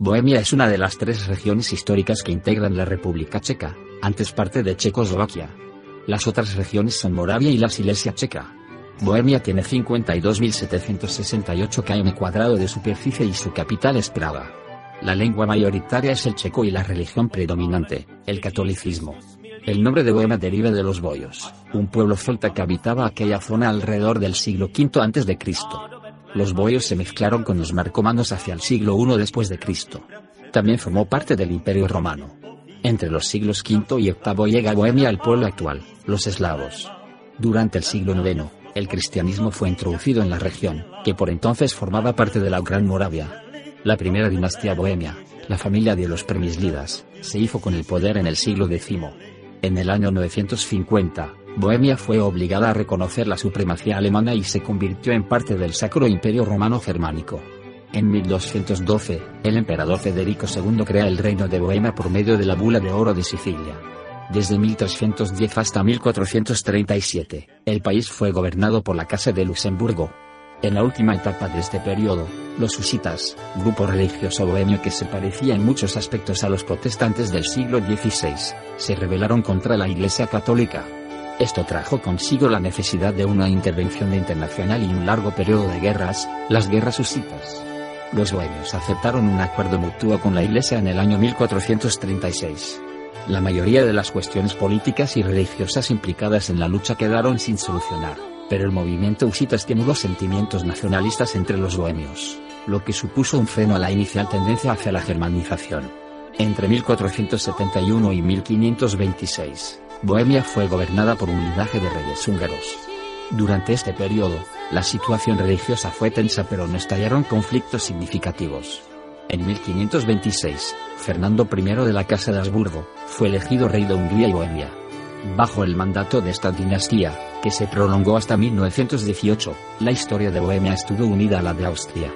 Bohemia es una de las tres regiones históricas que integran la República Checa, antes parte de Checoslovaquia. Las otras regiones son Moravia y la Silesia Checa. Bohemia tiene 52.768 km cuadrado de superficie y su capital es Praga. La lengua mayoritaria es el checo y la religión predominante, el catolicismo. El nombre de Bohemia deriva de los boyos, un pueblo celta que habitaba aquella zona alrededor del siglo V a.C. Los boyos se mezclaron con los marcomanos hacia el siglo I después de Cristo. También formó parte del Imperio Romano. Entre los siglos V y VIII llega Bohemia el pueblo actual, los eslavos. Durante el siglo IX, el cristianismo fue introducido en la región, que por entonces formaba parte de la Gran Moravia. La primera dinastía bohemia, la familia de los Premislidas, se hizo con el poder en el siglo X. En el año 950, Bohemia fue obligada a reconocer la supremacía alemana y se convirtió en parte del Sacro Imperio Romano Germánico. En 1212, el emperador Federico II crea el reino de Bohemia por medio de la bula de oro de Sicilia. Desde 1310 hasta 1437, el país fue gobernado por la Casa de Luxemburgo. En la última etapa de este periodo, los husitas, grupo religioso bohemio que se parecía en muchos aspectos a los protestantes del siglo XVI, se rebelaron contra la Iglesia Católica, esto trajo consigo la necesidad de una intervención internacional y un largo periodo de guerras, las guerras husitas. Los bohemios aceptaron un acuerdo mutuo con la Iglesia en el año 1436. La mayoría de las cuestiones políticas y religiosas implicadas en la lucha quedaron sin solucionar, pero el movimiento husita estimuló sentimientos nacionalistas entre los bohemios, lo que supuso un freno a la inicial tendencia hacia la germanización. Entre 1471 y 1526, Bohemia fue gobernada por un linaje de reyes húngaros. Durante este periodo, la situación religiosa fue tensa pero no estallaron conflictos significativos. En 1526, Fernando I de la Casa de Habsburgo, fue elegido rey de Hungría y Bohemia. Bajo el mandato de esta dinastía, que se prolongó hasta 1918, la historia de Bohemia estuvo unida a la de Austria.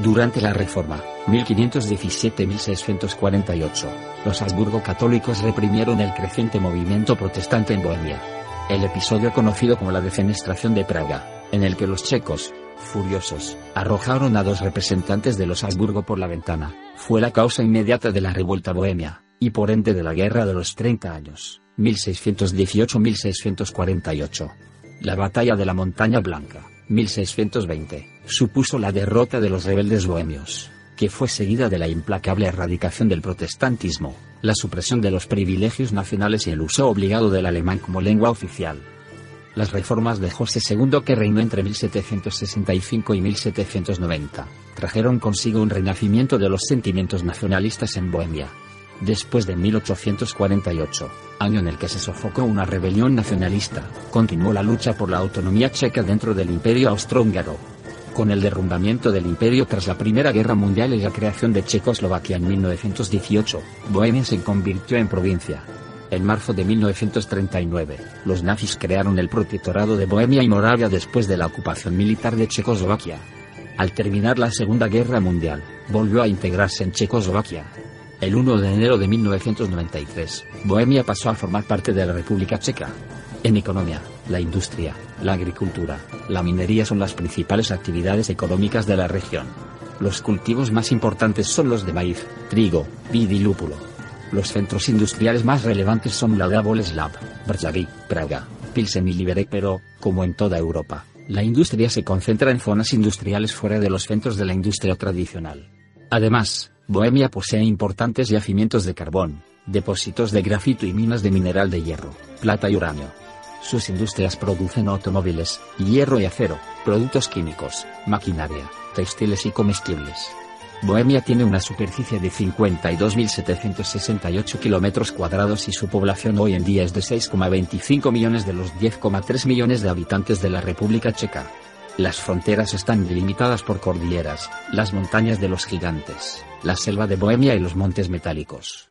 Durante la Reforma, 1517-1648, los Habsburgo católicos reprimieron el creciente movimiento protestante en Bohemia. El episodio conocido como la defenestración de Praga, en el que los checos, furiosos, arrojaron a dos representantes de los Habsburgo por la ventana, fue la causa inmediata de la revuelta bohemia, y por ende de la Guerra de los 30 años, 1618-1648. La Batalla de la Montaña Blanca, 1620 supuso la derrota de los rebeldes bohemios, que fue seguida de la implacable erradicación del protestantismo, la supresión de los privilegios nacionales y el uso obligado del alemán como lengua oficial. Las reformas de José II que reinó entre 1765 y 1790, trajeron consigo un renacimiento de los sentimientos nacionalistas en Bohemia. Después de 1848, año en el que se sofocó una rebelión nacionalista, continuó la lucha por la autonomía checa dentro del imperio austrohúngaro, con el derrumbamiento del imperio tras la Primera Guerra Mundial y la creación de Checoslovaquia en 1918, Bohemia se convirtió en provincia. En marzo de 1939, los nazis crearon el Protectorado de Bohemia y Moravia después de la ocupación militar de Checoslovaquia. Al terminar la Segunda Guerra Mundial, volvió a integrarse en Checoslovaquia. El 1 de enero de 1993, Bohemia pasó a formar parte de la República Checa. En economía, la industria, la agricultura, la minería son las principales actividades económicas de la región. Los cultivos más importantes son los de maíz, trigo, vid y lúpulo. Los centros industriales más relevantes son la de Boleslav, Varsovia, Praga, Pilsen y Liberec, pero, como en toda Europa, la industria se concentra en zonas industriales fuera de los centros de la industria tradicional. Además, Bohemia posee importantes yacimientos de carbón, depósitos de grafito y minas de mineral de hierro, plata y uranio. Sus industrias producen automóviles, hierro y acero, productos químicos, maquinaria, textiles y comestibles. Bohemia tiene una superficie de 52.768 kilómetros cuadrados y su población hoy en día es de 6,25 millones de los 10,3 millones de habitantes de la República Checa. Las fronteras están delimitadas por cordilleras, las montañas de los gigantes, la selva de Bohemia y los montes metálicos.